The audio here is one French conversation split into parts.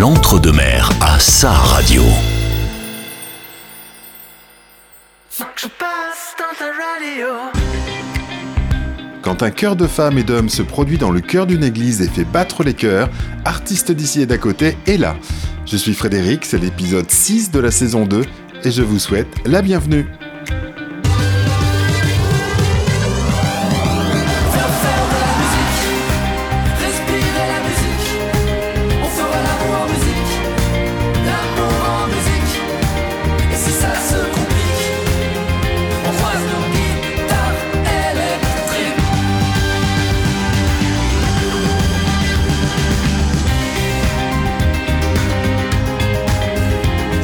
l'entre-deux-mer à sa radio. Quand un chœur de femmes et d'hommes se produit dans le cœur d'une église et fait battre les cœurs, artiste d'ici et d'à côté est là. Je suis Frédéric, c'est l'épisode 6 de la saison 2 et je vous souhaite la bienvenue.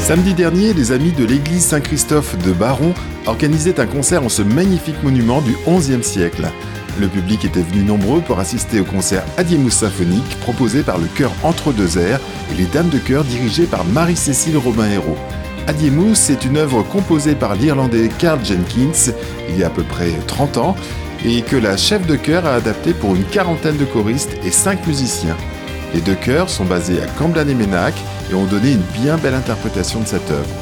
Samedi dernier, les amis de l'église Saint-Christophe de Baron organisaient un concert en ce magnifique monument du XIe siècle. Le public était venu nombreux pour assister au concert Adiemus symphonique proposé par le chœur Entre deux airs et les dames de chœur dirigées par Marie-Cécile Robin-Hérault. Adiemus est une œuvre composée par l'Irlandais Carl Jenkins il y a à peu près 30 ans et que la chef de chœur a adapté pour une quarantaine de choristes et 5 musiciens. Les deux chœurs sont basés à Camblan et Ménac et ont donné une bien belle interprétation de cette œuvre.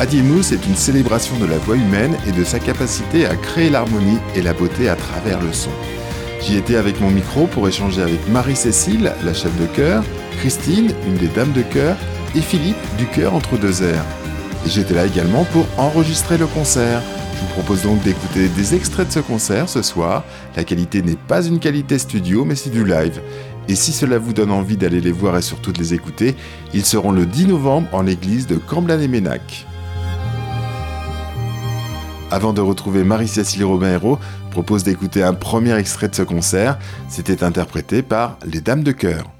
Adiemus est une célébration de la voix humaine et de sa capacité à créer l'harmonie et la beauté à travers le son. J'y étais avec mon micro pour échanger avec Marie-Cécile, la chef de chœur, Christine, une des dames de chœur, et Philippe du chœur entre deux airs. J'étais là également pour enregistrer le concert. Je vous propose donc d'écouter des extraits de ce concert ce soir. La qualité n'est pas une qualité studio, mais c'est du live. Et si cela vous donne envie d'aller les voir et surtout de les écouter, ils seront le 10 novembre en l'église de Camblan et Ménac. Avant de retrouver Marie-Cécile Robin-Hérault, propose d'écouter un premier extrait de ce concert. C'était interprété par les Dames de Chœur.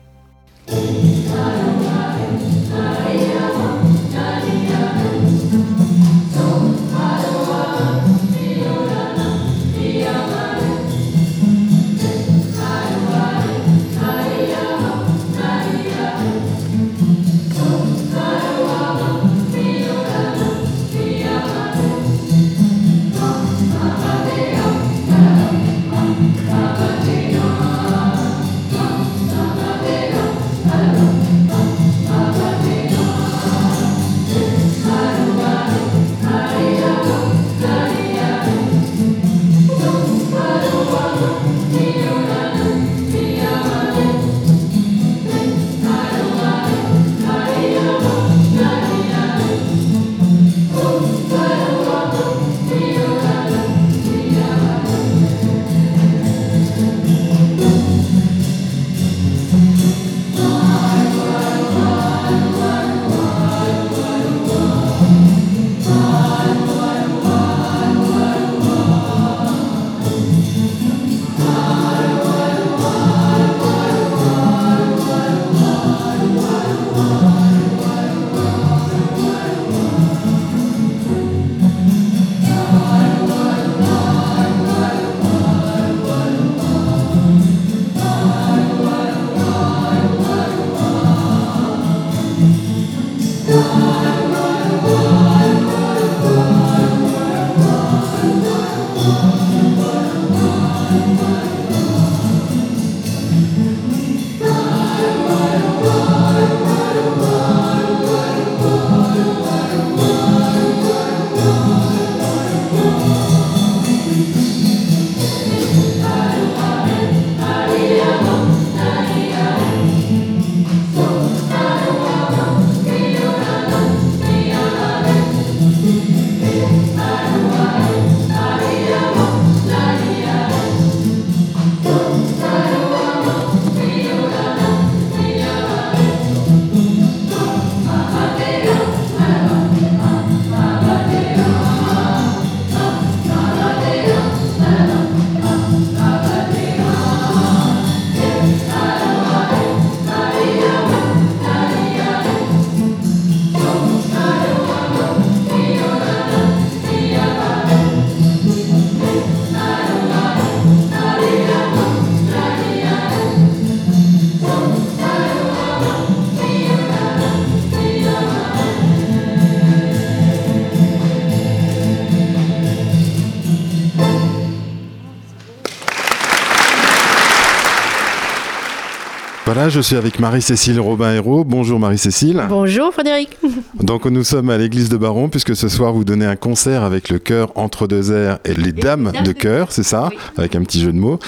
Je suis avec Marie-Cécile Robin-Hérault. Bonjour Marie-Cécile. Bonjour Frédéric. Donc nous sommes à l'église de Baron puisque ce soir vous donnez un concert avec le chœur Entre deux airs et les dames de chœur, c'est ça Avec un petit jeu de mots.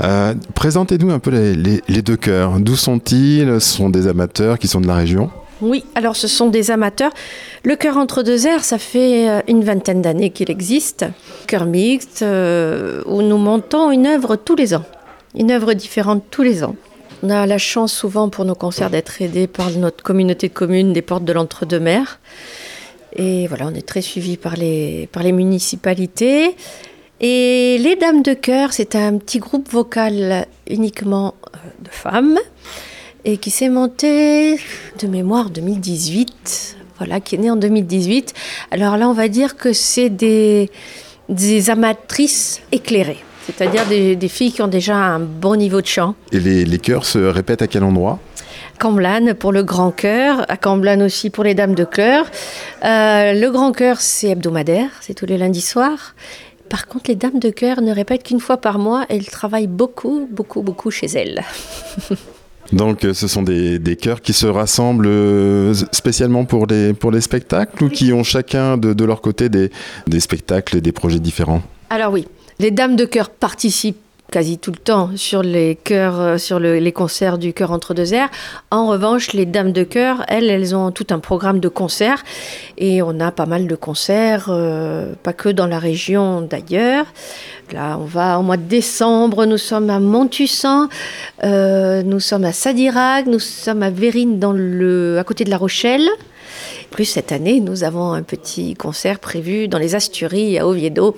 Euh, présentez-nous un peu les, deux chœurs. D'où sont-ils? Ce sont des amateurs qui sont de la région? Oui, alors ce sont des amateurs. Le chœur entre deux airs, ça fait euh, une vingtaine d'années qu'il existe. Chœur mixte, euh, où nous montons une œuvre tous les ans. Une œuvre différente tous les ans. On a la chance souvent pour nos concerts d'être aidés par notre communauté de communes des portes de l'entre-deux-mers. Et voilà, on est très suivis par les, par les municipalités. Et les Dames de Cœur, c'est un petit groupe vocal uniquement euh, de femmes et qui s'est monté de mémoire 2018. Voilà, qui est né en 2018. Alors là, on va dire que c'est des, des amatrices éclairées c'est-à-dire des, filles qui ont déjà un bon niveau de chant. Et les, les chœurs se répètent à quel endroit? Camblane pour le grand chœur, à Camblane aussi pour les dames de chœur. Euh, le grand chœur, c'est hebdomadaire, c'est tous les lundis soirs. Par contre, les dames de chœur ne répètent qu'une fois par mois. Elles travaillent beaucoup, beaucoup, beaucoup chez elles. Donc ce sont des, des, chœurs qui se rassemblent euh, spécialement pour les, pour les spectacles ou qui ont chacun de, de leur côté des, des spectacles et des projets différents? Alors oui, les dames de chœur participent quasi tout le temps sur euh, les concerts du chœur entre deux airs. En revanche, les dames de chœur, elles, elles ont tout un programme de concerts et on a pas mal de concerts, euh, pas que dans la région d'ailleurs. Là, on va au mois de décembre, nous sommes à Montussan, euh, nous sommes à Sadirac, nous sommes à Vérine à côté de La Rochelle. Plus cette année, nous avons un petit concert prévu dans les Asturies à Oviedo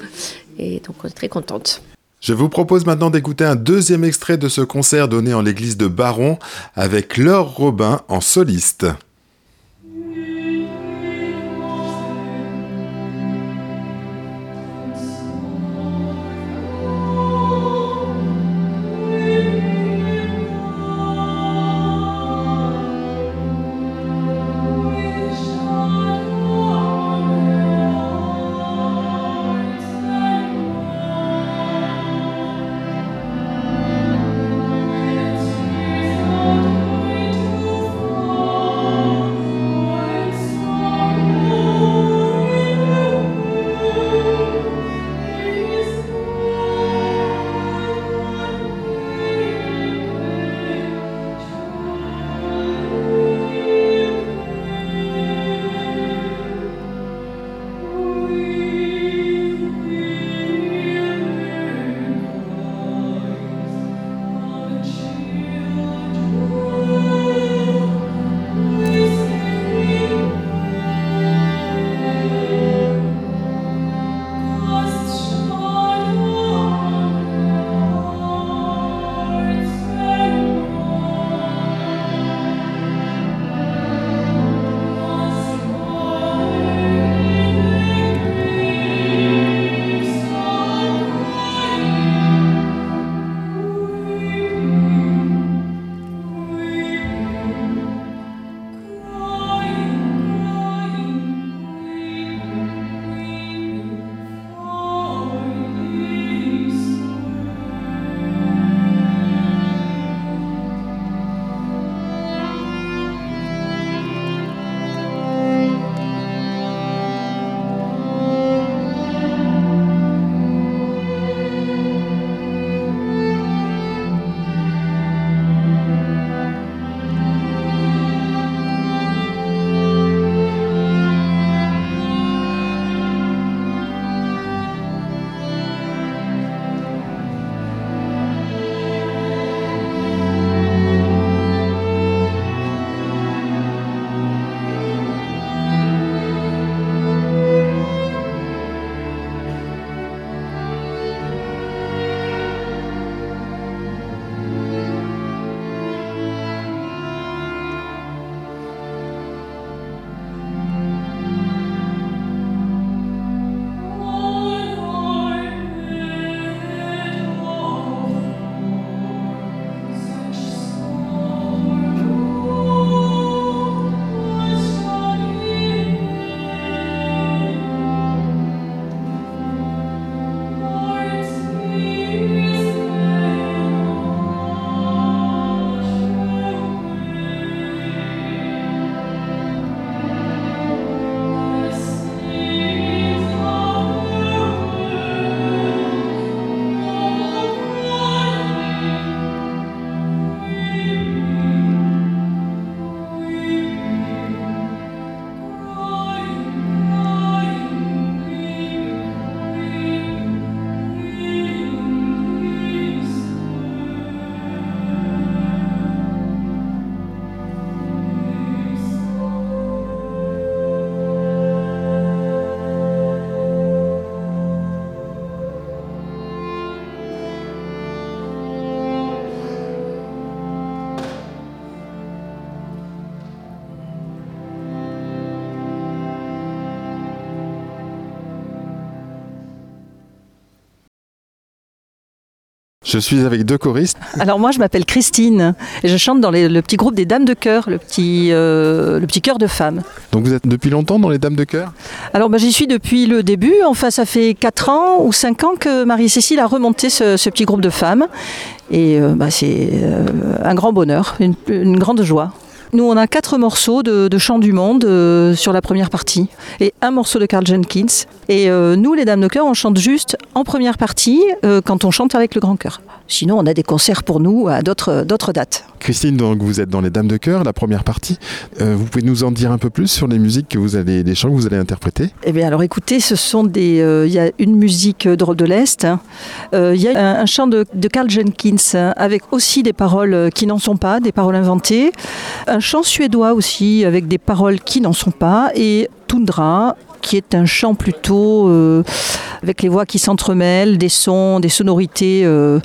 Je vous propose maintenant d'écouter un deuxième extrait de ce concert donné en l'église de Baron avec Laure Robin en soliste. Je suis avec deux choristes. Alors moi, je m'appelle Christine et je chante dans le petit groupe des Dames de Chœur, le petit, euh, le petit chœur de femmes. Donc vous êtes depuis longtemps dans les Dames de Chœur Alors bah, j'y suis depuis le début. Enfin, ça fait 4 ans ou 5 ans que Marie-Cécile a remonté ce, petit groupe de femmes. Et euh, bah, c'est euh, un grand bonheur, une grande joie. Nous, on a quatre morceaux de, chant du monde euh, sur la première partie et un morceau de Carl Jenkins. Et euh, nous, les Dames de Chœur, on chante juste en première partie euh, quand on chante avec le grand chœur. Sinon, on a des concerts pour nous à d'autres dates. Christine, donc vous êtes dans les Dames de Chœur, la première partie. vous pouvez nous en dire un peu plus sur les musiques que vous allez, les chants que vous allez interpréter? Eh bien, alors écoutez, ce sont des. Il y a une musique d'Europe de l'Est. Hein. Il y a un, chant de, de, Carl Jenkins hein, avec aussi des paroles qui n'en sont pas, des paroles inventées. Un chant suédois aussi, avec des paroles qui n'en sont pas, et Tundra, qui est un chant plutôt euh, avec les voix qui s'entremêlent, des sons, des sonorités euh,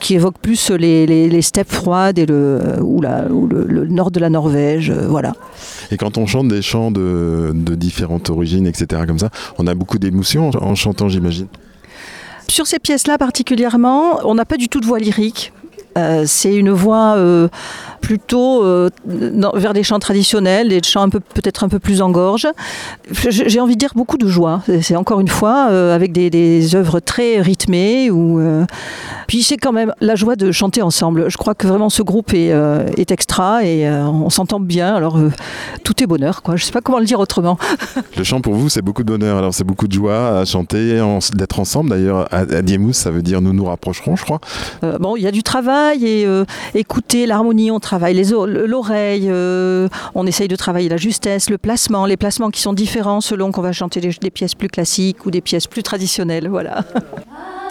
qui évoquent plus les, steppes froides et le, ou, le, nord de la Norvège. Euh, voilà. Et quand on chante des chants de, de différentes origines, etc., comme ça, on a beaucoup d'émotions en chantant, j'imagine. Sur ces pièces-là particulièrement, on n'a pas du tout de voix lyrique. Euh, c'est une voix euh, plutôt euh, vers des chants traditionnels, des chants un peu, peut-être un peu plus en gorge. J'ai envie de dire beaucoup de joie. C'est encore une fois avec des, des, œuvres très rythmées. Ou, puis c'est quand même la joie de chanter ensemble. Je crois que vraiment ce groupe est, est extra et on s'entend bien. Alors tout est bonheur. Quoi. Je ne sais pas comment le dire autrement. Le chant pour vous, c'est beaucoup de bonheur. Alors c'est beaucoup de joie à chanter, d'être ensemble. D'ailleurs, à, à ça veut dire nous nous rapprocherons, je crois. bon, il y a du travail et euh, écouter l'harmonie, on travaille l'oreille, euh, on essaye de travailler la justesse, le placement, les placements qui sont différents selon qu'on va chanter des, des pièces plus classiques ou des pièces plus traditionnelles. Voilà.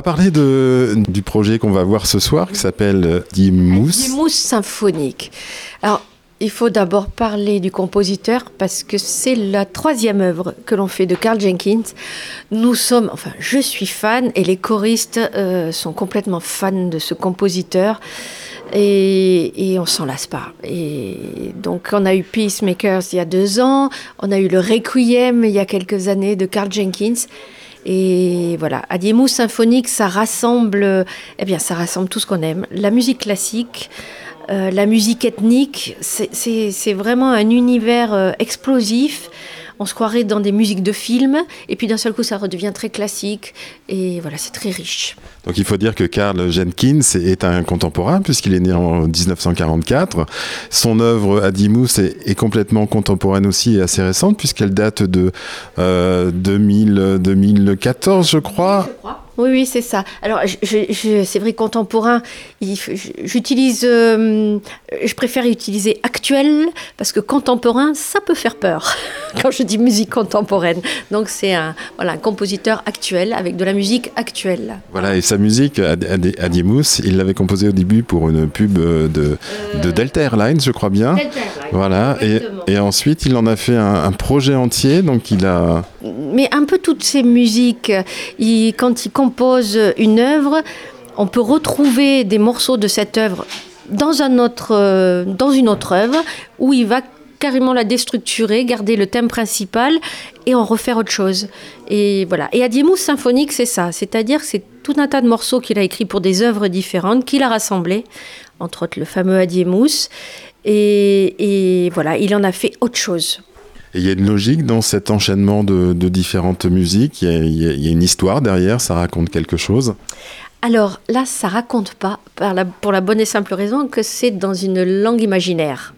va parler de, du projet qu'on va voir ce soir qui s'appelle Dimous. Dimous symphonique. Alors, il faut d'abord parler du compositeur parce que c'est la troisième œuvre que l'on fait de Carl Jenkins. Nous sommes, enfin, je suis fan et les choristes euh, sont complètement fans de ce compositeur et, et on s'en lasse pas. Et donc, on a eu Peacemakers il y a deux ans, on a eu le Requiem il y a quelques années de Carl Jenkins. Et voilà, Adiemou symphonique, ça rassemble, eh bien, ça rassemble tout ce qu'on aime. La musique classique, euh, la musique ethnique, c'est vraiment un univers euh, explosif on se croirait dans des musiques de films, et puis d'un seul coup, ça redevient très classique, et voilà, c'est très riche. Donc il faut dire que Karl Jenkins est un contemporain, puisqu'il est né en 1944. Son œuvre Adimus est, est complètement contemporaine aussi et assez récente, puisqu'elle date de 2000, 2014, je crois. Je crois. Oui, oui, c'est ça. Alors, c'est vrai, contemporain, j'utilise, euh, je préfère utiliser actuel, parce que contemporain, ça peut faire peur quand je dis musique contemporaine. Donc, c'est un, voilà, un compositeur actuel, avec de la musique actuelle. Voilà, et sa musique, Adimus, il l'avait composée au début pour une pub de, de euh, Delta Airlines, je crois bien. Delta Airlines. Voilà, et, et, ensuite, il en a fait un, un, projet entier, donc il a... Mais un peu toutes ces musiques, quand il compose une œuvre, on peut retrouver des morceaux de cette œuvre euh, dans une autre œuvre où il va carrément la déstructurer, garder le thème principal et en refaire autre chose. Et voilà. Et Adiemous symphonique, c'est ça. C'est-à-dire c'est tout un tas de morceaux qu'il a écrits pour des œuvres différentes, qu'il a rassemblés, entre autres le fameux Adiemous. Et, et voilà, il en a fait autre chose. Et il y a une logique dans cet enchaînement de, différentes musiques, il y, a, une histoire derrière, ça raconte quelque chose Alors là, ça raconte pas, pour la bonne et simple raison que c'est dans une langue imaginaire.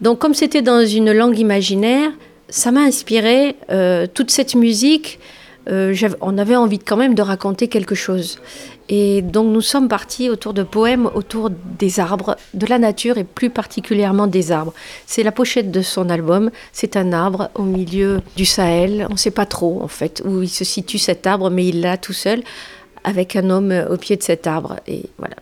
Donc comme c'était dans une langue imaginaire, ça m'a inspiré euh, toute cette musique. Euh, on avait envie quand même de raconter quelque chose. Et donc nous sommes partis autour de poèmes autour des arbres, de la nature et plus particulièrement des arbres. C'est la pochette de son album. C'est un arbre au milieu du Sahel. On ne sait pas trop en fait où il se situe cet arbre, mais il l'a tout seul avec un homme au pied de cet arbre. Et voilà.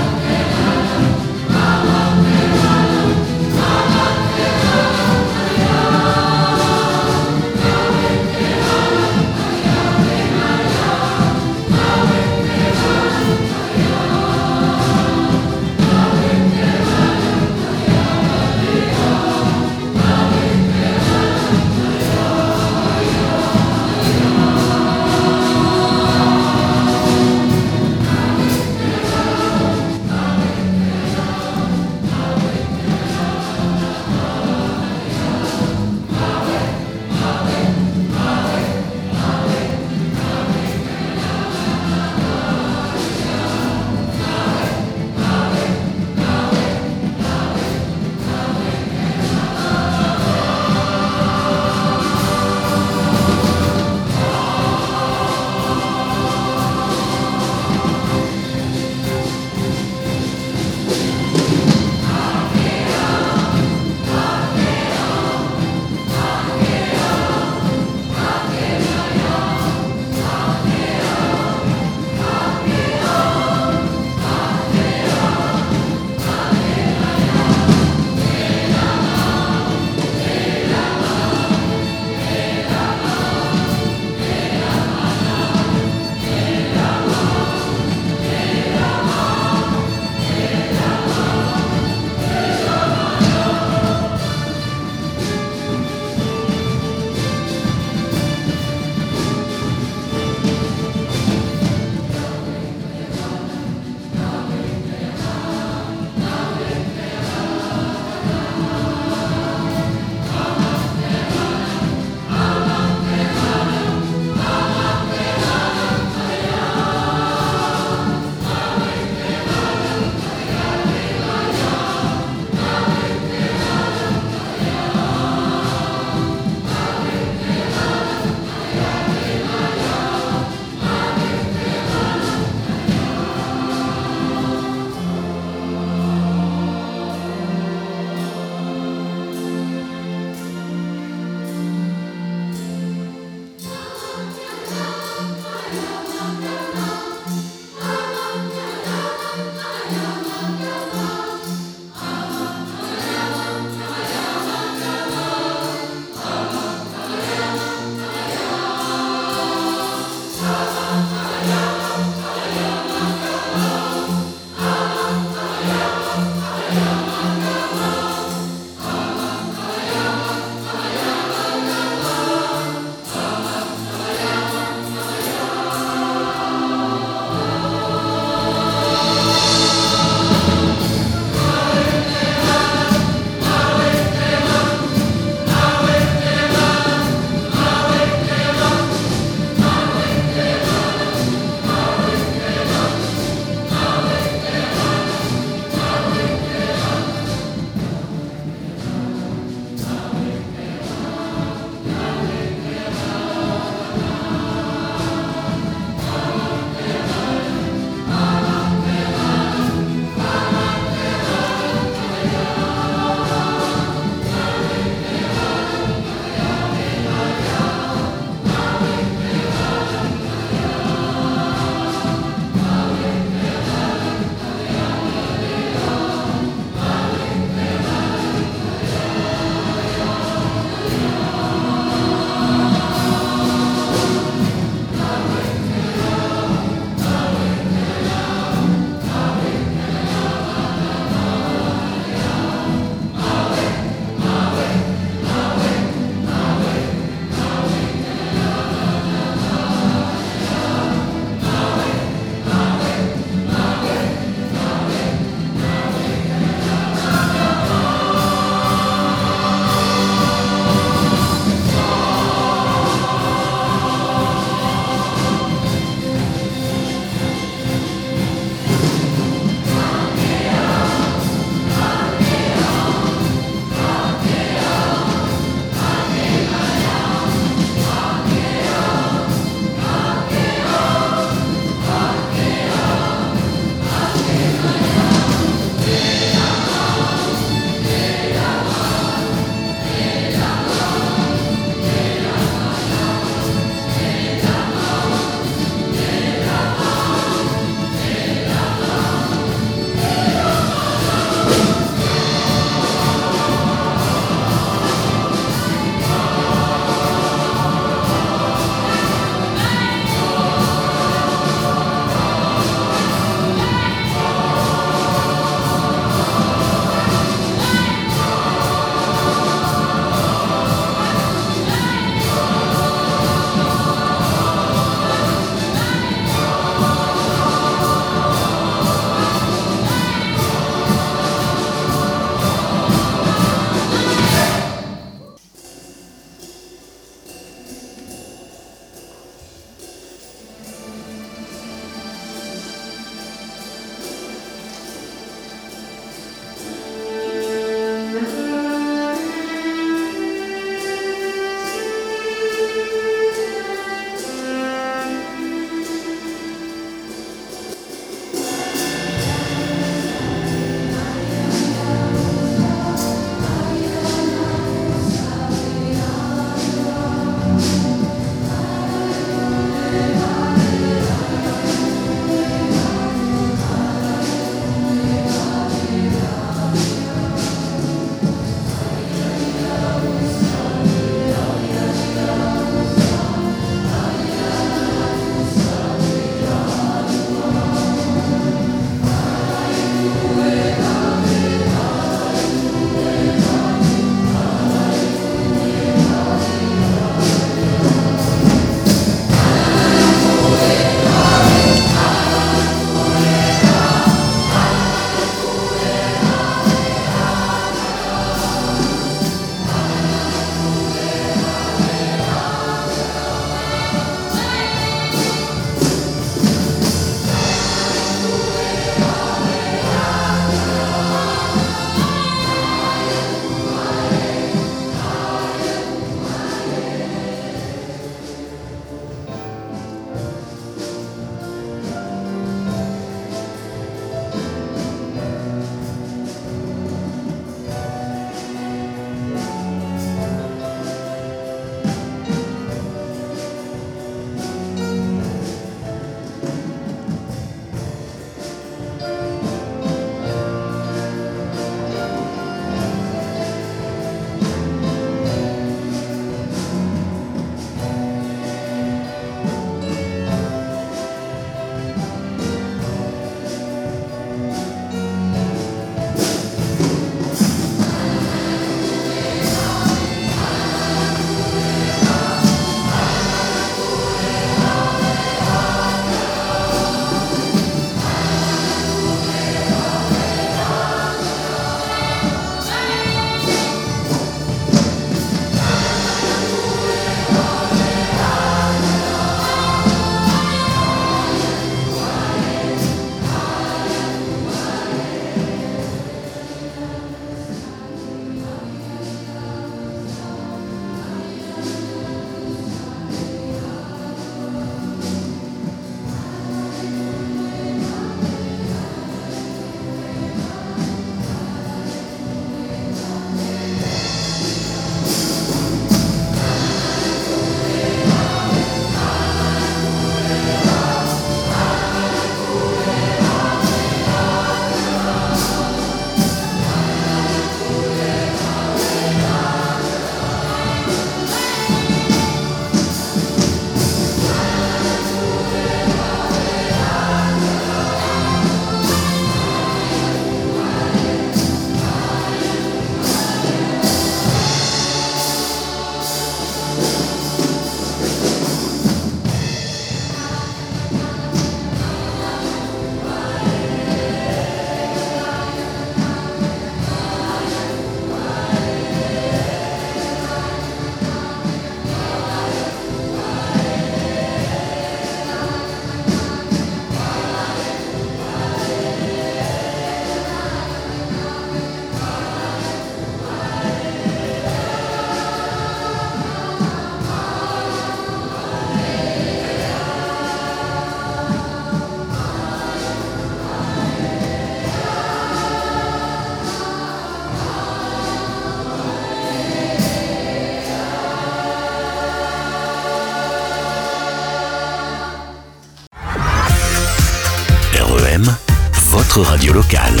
Radio locale.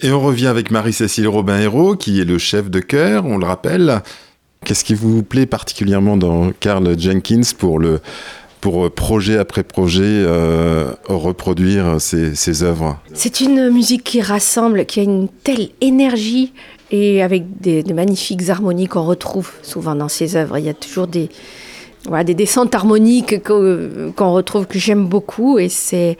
Et on revient avec Marie-Cécile Robin-Hérault, qui est le chef de chœur, on le rappelle. Qu'est-ce qui vous plaît particulièrement dans Carl Jenkins pour le pour projet après projet euh, reproduire ses, ses œuvres? C'est une musique qui rassemble, qui a une telle énergie et avec des, des magnifiques harmonies qu'on retrouve souvent dans ses œuvres. Il y a toujours des, voilà, des descentes harmoniques qu'on qu'on retrouve que j'aime beaucoup et c'est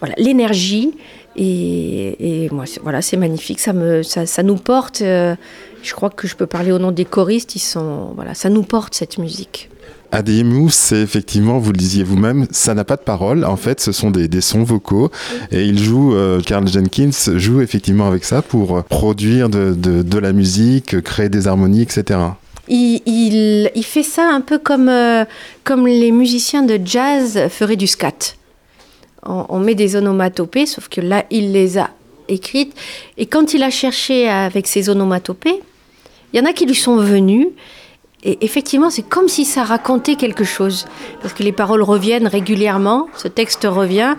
voilà l'énergie et, et moi c'est- voilà c'est magnifique ça me ça, ça nous porte euh, je crois que je peux parler au nom des choristes ils sont voilà ça nous porte cette musique Adiemus, c'est effectivement, vous le disiez vous-même, ça n'a pas de parole. En fait, ce sont des, des sons vocaux. Et il joue, euh, Carl Jenkins joue effectivement avec ça pour produire de, de- de la musique, créer des harmonies, etc. il, il, il fait ça un peu comme, euh, comme les musiciens de jazz feraient du scat. On, met des onomatopées, sauf que là, il les a écrites. Et quand il a cherché avec ces onomatopées, il y en a qui lui sont venus. Et effectivement, c'est comme si ça racontait quelque chose. Parce que les paroles reviennent régulièrement, ce texte revient,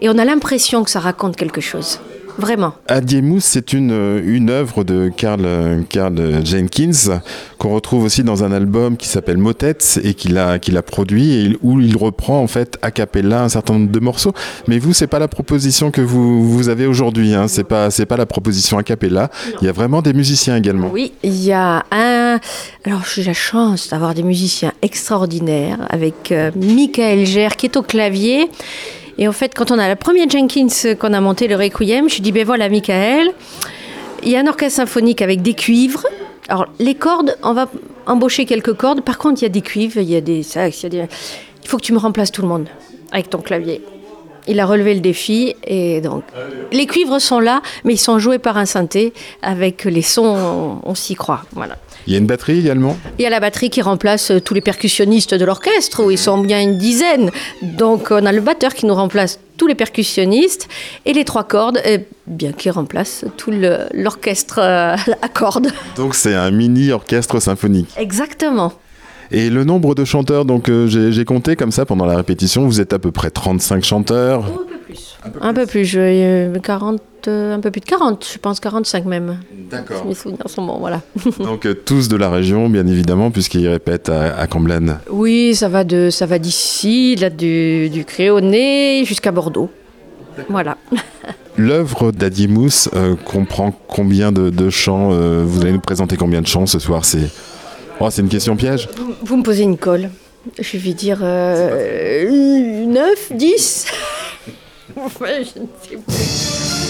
et on a l'impression que ça raconte quelque chose. Vraiment. Adiemus, c'est une, euh, une œuvre de Carl, euh, Carl Jenkins qu'on retrouve aussi dans un album qui s'appelle Motets et qu'il a, qu'il a produit et où il reprend en fait a cappella un certain nombre de morceaux. Mais vous, c'est pas la proposition que vous, vous avez aujourd'hui. Hein. C'est pas, c'est pas la proposition a cappella. Il y a vraiment des musiciens également. Oui, il y a un. Alors, j'ai la chance d'avoir des musiciens extraordinaires avec euh, Michael Gère qui est au clavier. Et en fait, quand on a la première Jenkins qu'on a monté, le Requiem, je dis ben voilà, Michael. Il y a un orchestre symphonique avec des cuivres. Alors, les cordes, on va embaucher quelques cordes. Par contre, il y a des cuivres, il y a des sax, il y a des. Il faut que tu me remplaces tout le monde avec ton clavier. Il a relevé le défi et donc les cuivres sont là, mais ils sont joués par un synthé avec les sons, on, on s'y croit. Voilà. Il y a une batterie également? Il y a la batterie qui remplace euh, tous les percussionnistes de l'orchestre, où ils sont bien une dizaine. Donc on a le batteur qui nous remplace tous les percussionnistes et les trois cordes, eh bien qui remplacent tout l'orchestre euh, à cordes. Donc c'est un mini orchestre symphonique. Exactement. Et le nombre de chanteurs, donc euh, j'ai compté comme ça pendant la répétition, vous êtes à peu près 35 chanteurs. Un peu plus. Un peu plus, je, euh, 40, euh, un peu plus de 40, je pense 45 même. D'accord. Mes souvenirs sont bons, voilà. Donc euh, tous de la région, bien évidemment, puisqu'ils répètent à, à Comblaine. Oui, ça va de ça va d'ici, là du, du Créonais jusqu'à Bordeaux. Voilà. L'œuvre d'Adiemus euh, comprend combien de, de chants euh, Vous allez nous présenter combien de chants ce soir C'est oh, une question piège. Vous, vous me posez une colle. Je vais dire euh, 9, 10. Enfin, je ne sais plus.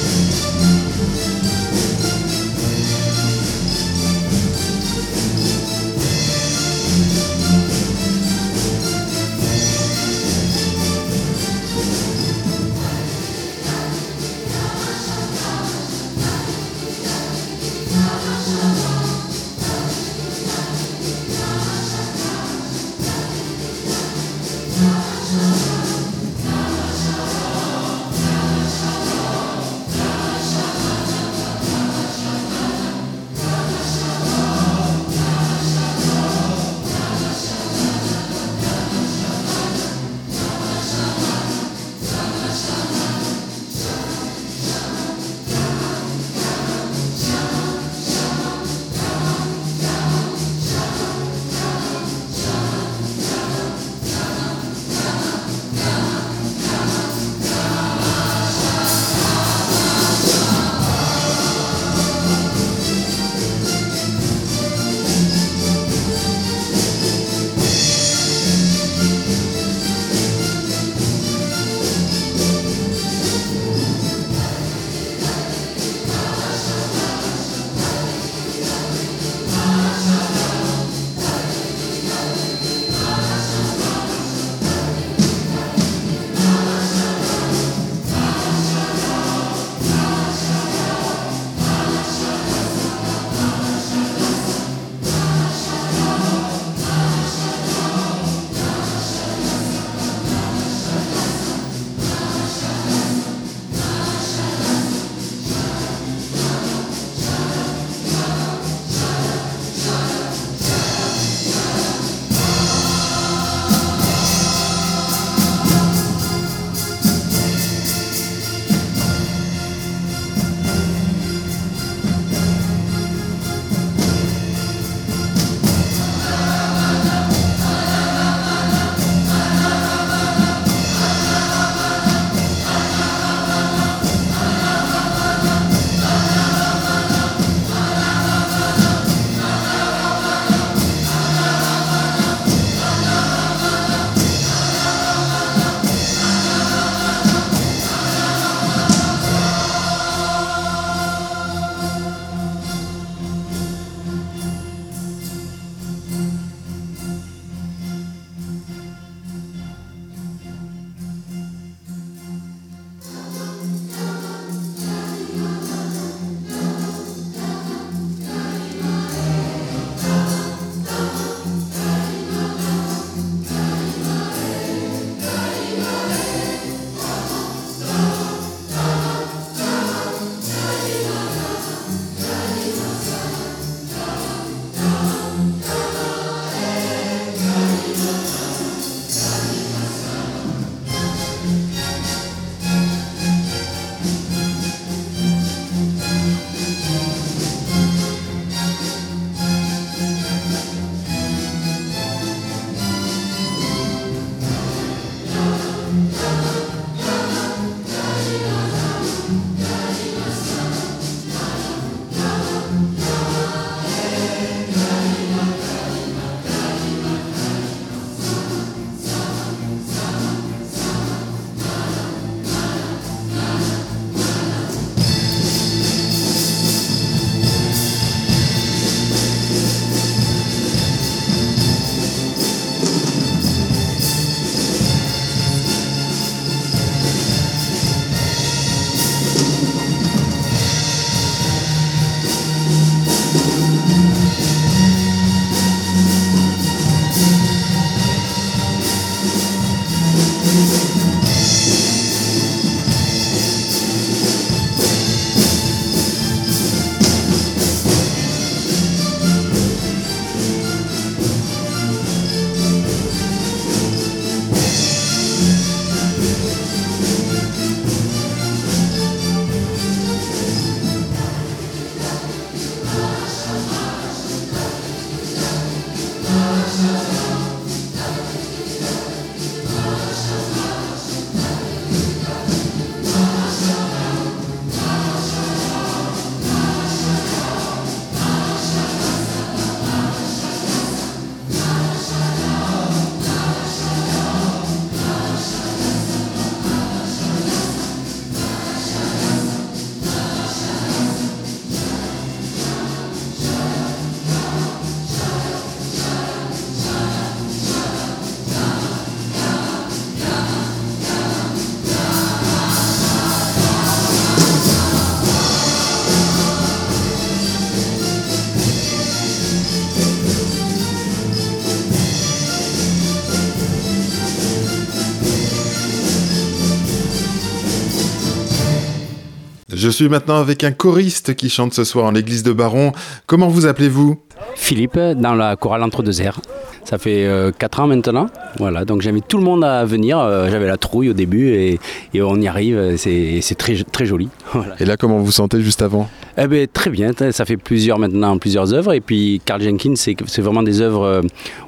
Je suis maintenant avec un choriste qui chante ce soir en l'église de Baron. Comment vous appelez-vous? Philippe, dans la chorale Entre deux airs. Ça fait 4 euh, ans maintenant. Voilà, donc j'invite tout le monde à venir. Euh, j'avais la trouille au début et, on y arrive. C'est très, très joli. Et là, comment vous sentez juste avant? Eh ben, Très bien. Ça fait plusieurs maintenant, plusieurs œuvres. Et puis Carl Jenkins, c'est vraiment des œuvres euh,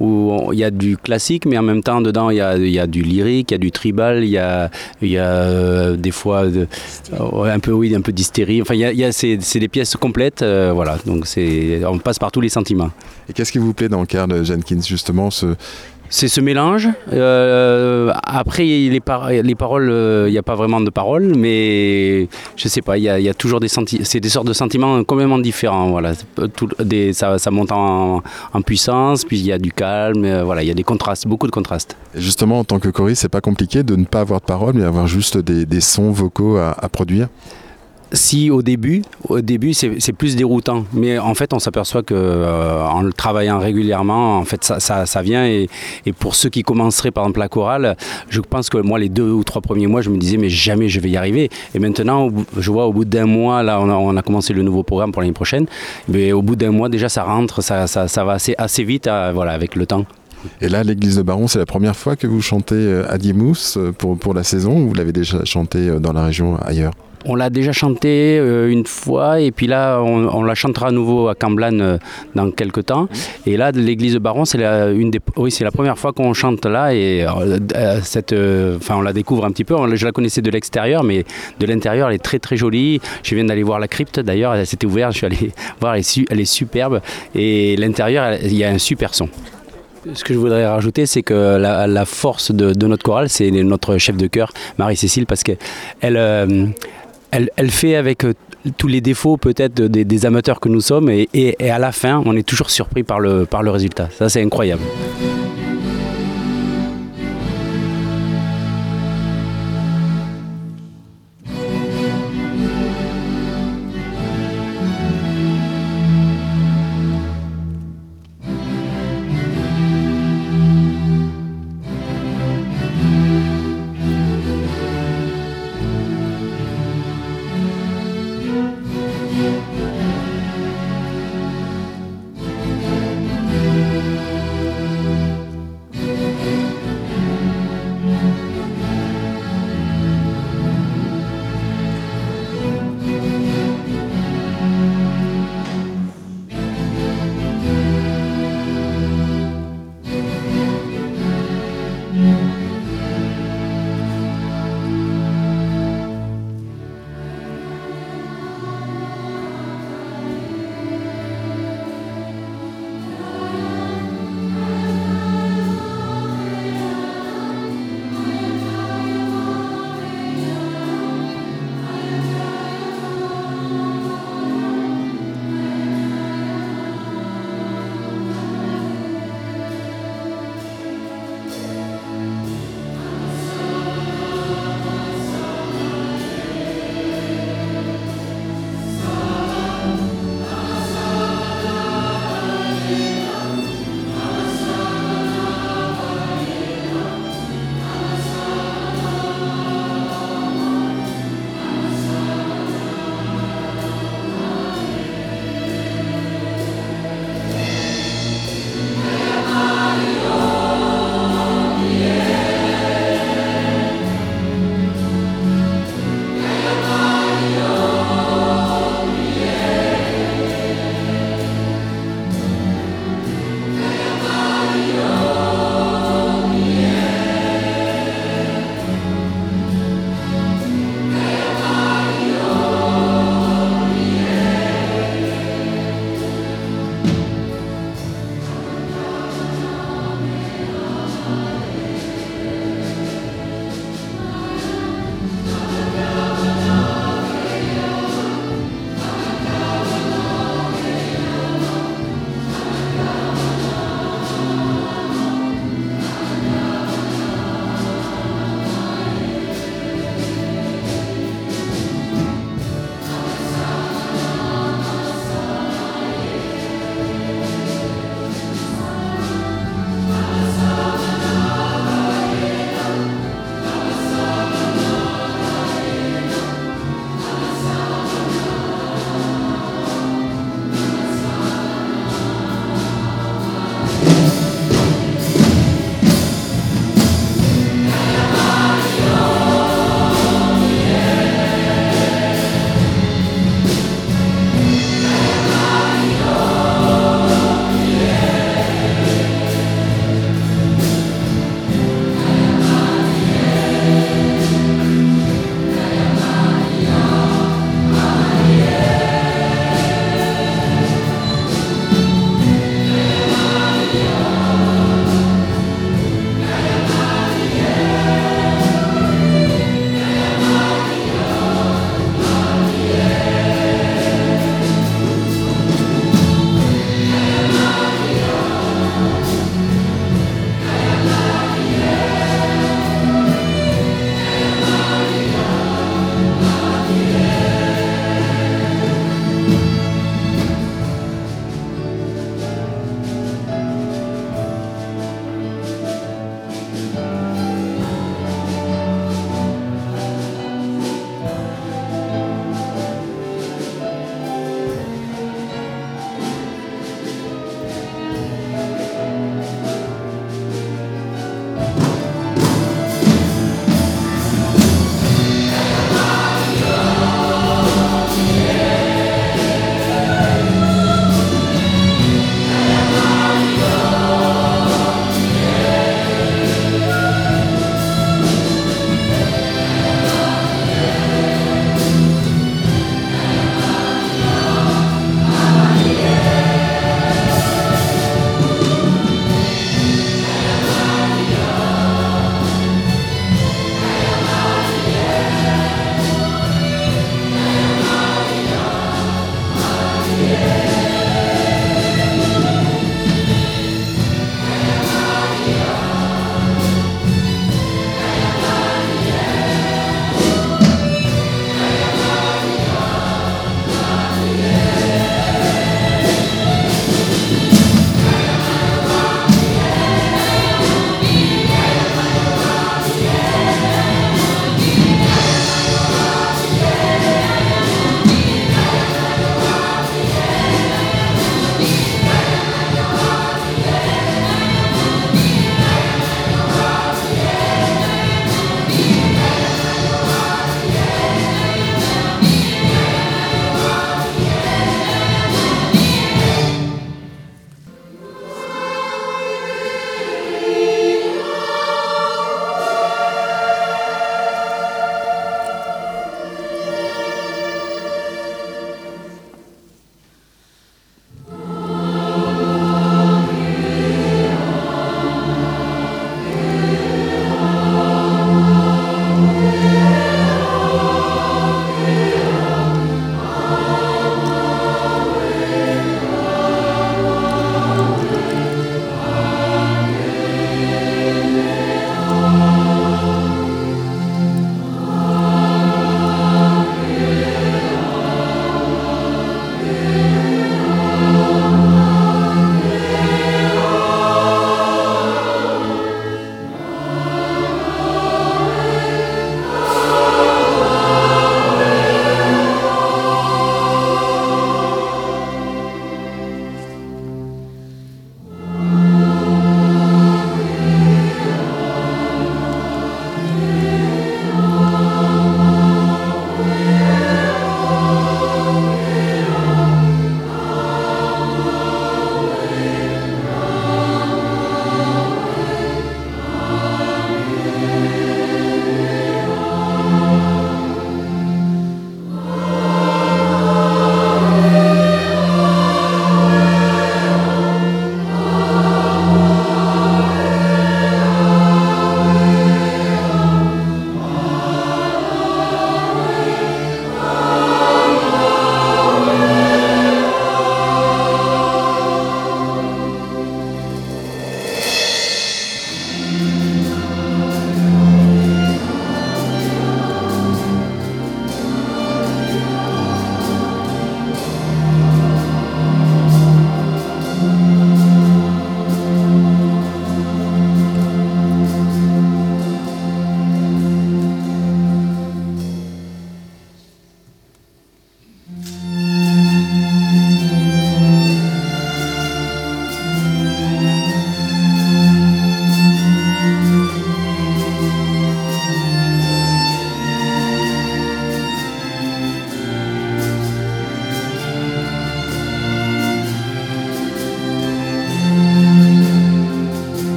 où il y a du classique, mais en même temps, dedans, il y a, y a du lyrique, il y a du tribal, il y a, y a des fois un peu oui, un peu d'hystérie. Enfin, y a, c'est des pièces complètes. voilà, donc on passe par tous les sentiments. Et qu'est-ce qui vous plaît dans Carl Jenkins justement ce, c'est ce mélange. Euh, après, les, les paroles, il euh, n'y a pas vraiment de paroles, mais je sais pas, il y, a toujours des c'est des sortes de sentiments complètement différents. Voilà, des, ça, monte en, puissance, puis il y a du calme. Euh, voilà, il y a des contrastes, beaucoup de contrastes. Et justement, en tant que choriste, c'est pas compliqué de ne pas avoir de paroles, mais avoir juste des, sons vocaux à produire? Si au début, au début c'est plus déroutant, mais en fait on s'aperçoit que euh, en le travaillant régulièrement, en fait ça, ça, vient. Et, pour ceux qui commenceraient par exemple la chorale, je pense que moi les deux ou trois premiers mois je me disais mais jamais je vais y arriver. Et maintenant je vois au bout d'un mois là on a, commencé le nouveau programme pour l'année prochaine, mais au bout d'un mois déjà ça rentre, ça, ça, va assez, assez vite euh, voilà avec le temps. Et là, l'église de Baron, c'est la première fois que vous chantez euh, à Diemous pour, pour la saison ou vous l'avez déjà chanté dans la région ailleurs? On l'a déjà chanté euh, une fois et puis là on, la chantera à nouveau à Camblan euh, dans quelques temps. Et là l'église de Baron c'est la, une des, oui, c'est la première fois qu'on chante là et euh, cette, enfin on la découvre un petit peu. Je la connaissais de l'extérieur mais de l'intérieur elle est très très jolie. Je viens d'aller voir la crypte d'ailleurs, elle s'était ouverte, je suis allé voir, elle est, elle est superbe et l'intérieur il y a un super son. Ce que je voudrais rajouter, c'est que la, force de, notre chorale, c'est notre chef de chœur, Marie-Cécile, parce qu'elle elle, fait avec euh, tous les défauts peut-être des, amateurs que nous sommes et, à la fin, on est toujours surpris par le résultat. Ça, c'est incroyable.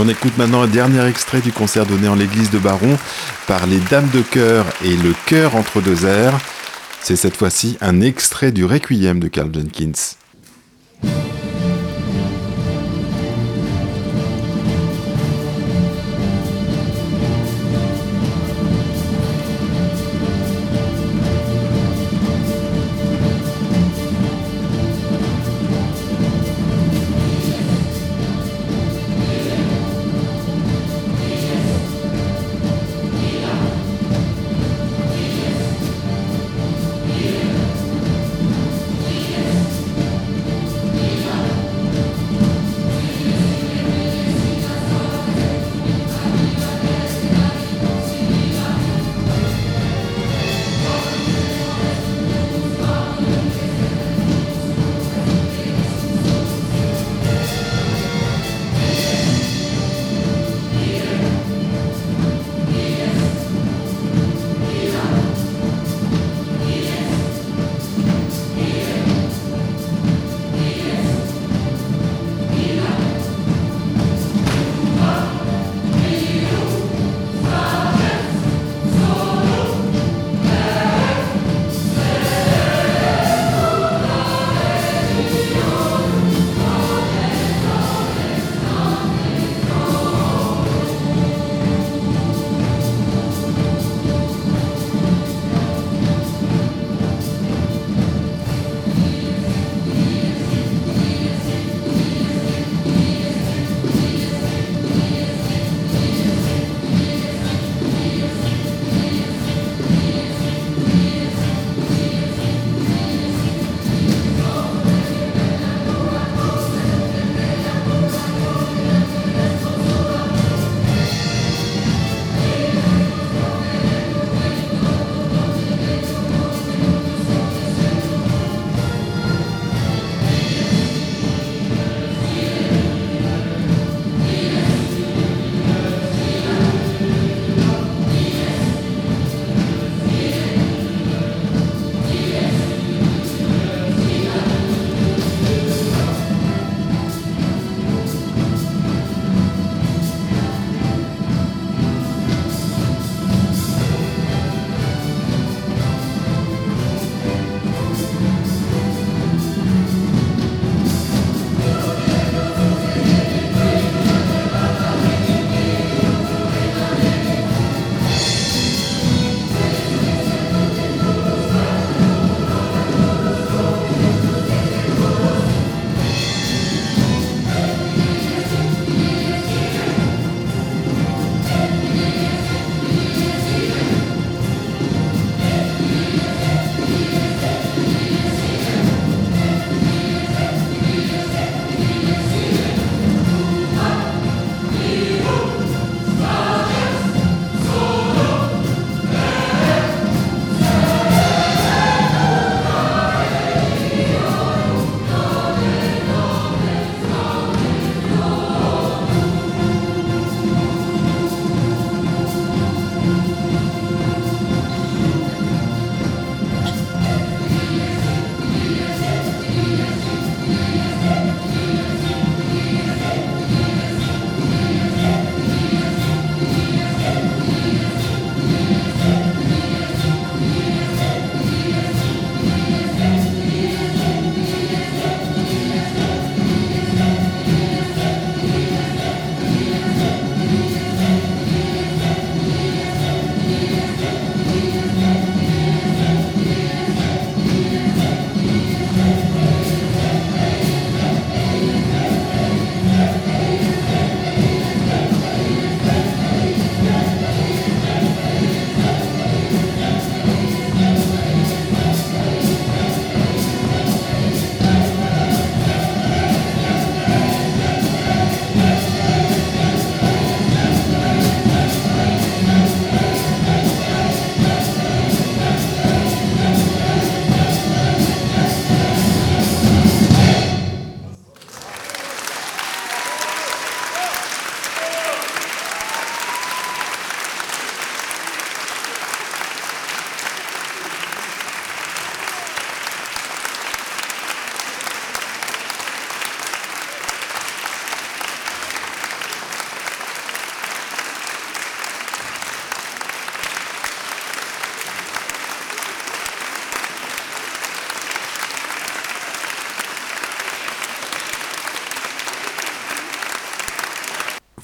On écoute maintenant un dernier extrait du concert donné en l'église de Baron par les Dames de Chœur et le Chœur entre deux airs. C'est cette fois-ci un extrait du Requiem de Carl Jenkins.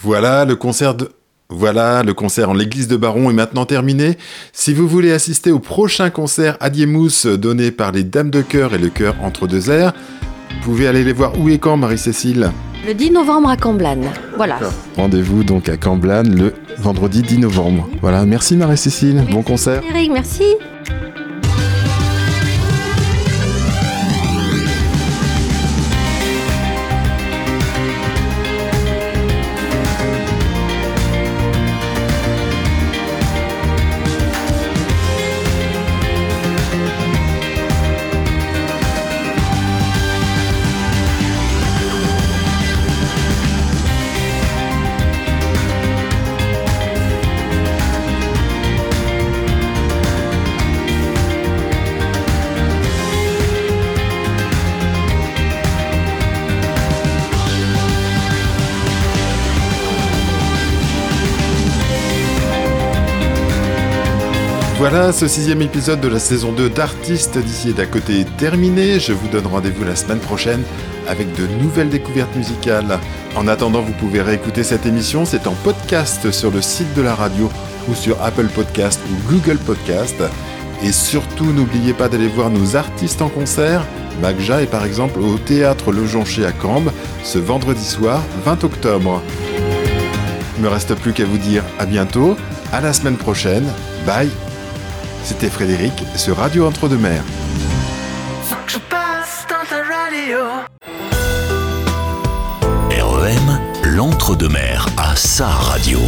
Voilà, le concert de... Voilà, le concert en l'église de Baron est maintenant terminé. Si vous voulez assister au prochain concert Adiemous donné par les Dames de Cœur et le Cœur entre deux airs, vous pouvez aller les voir où et quand, Marie-Cécile? Le 10 novembre à Camblane. Voilà. Rendez-vous donc à Camblane le vendredi 10 novembre. Voilà, merci Marie-Cécile, bon concert. Eric, merci. Ce sixième épisode de la saison 2 d'Artistes d'ici et d'à côté est terminé. Je vous donne rendez-vous la semaine prochaine avec de nouvelles découvertes musicales. En attendant, vous pouvez réécouter cette émission, c'est en podcast sur le site de la radio ou sur Apple Podcast ou Google Podcast. Et surtout, n'oubliez pas d'aller voir nos artistes en concert. Magja est par exemple au théâtre Le Joncher à Cambes ce vendredi soir 20 octobre. Il me reste plus qu'à vous dire à bientôt, à la semaine prochaine, bye c'était Frédéric sur Radio Entre-deux-Mers. REM, l'Entre-deux-Mers à sa radio.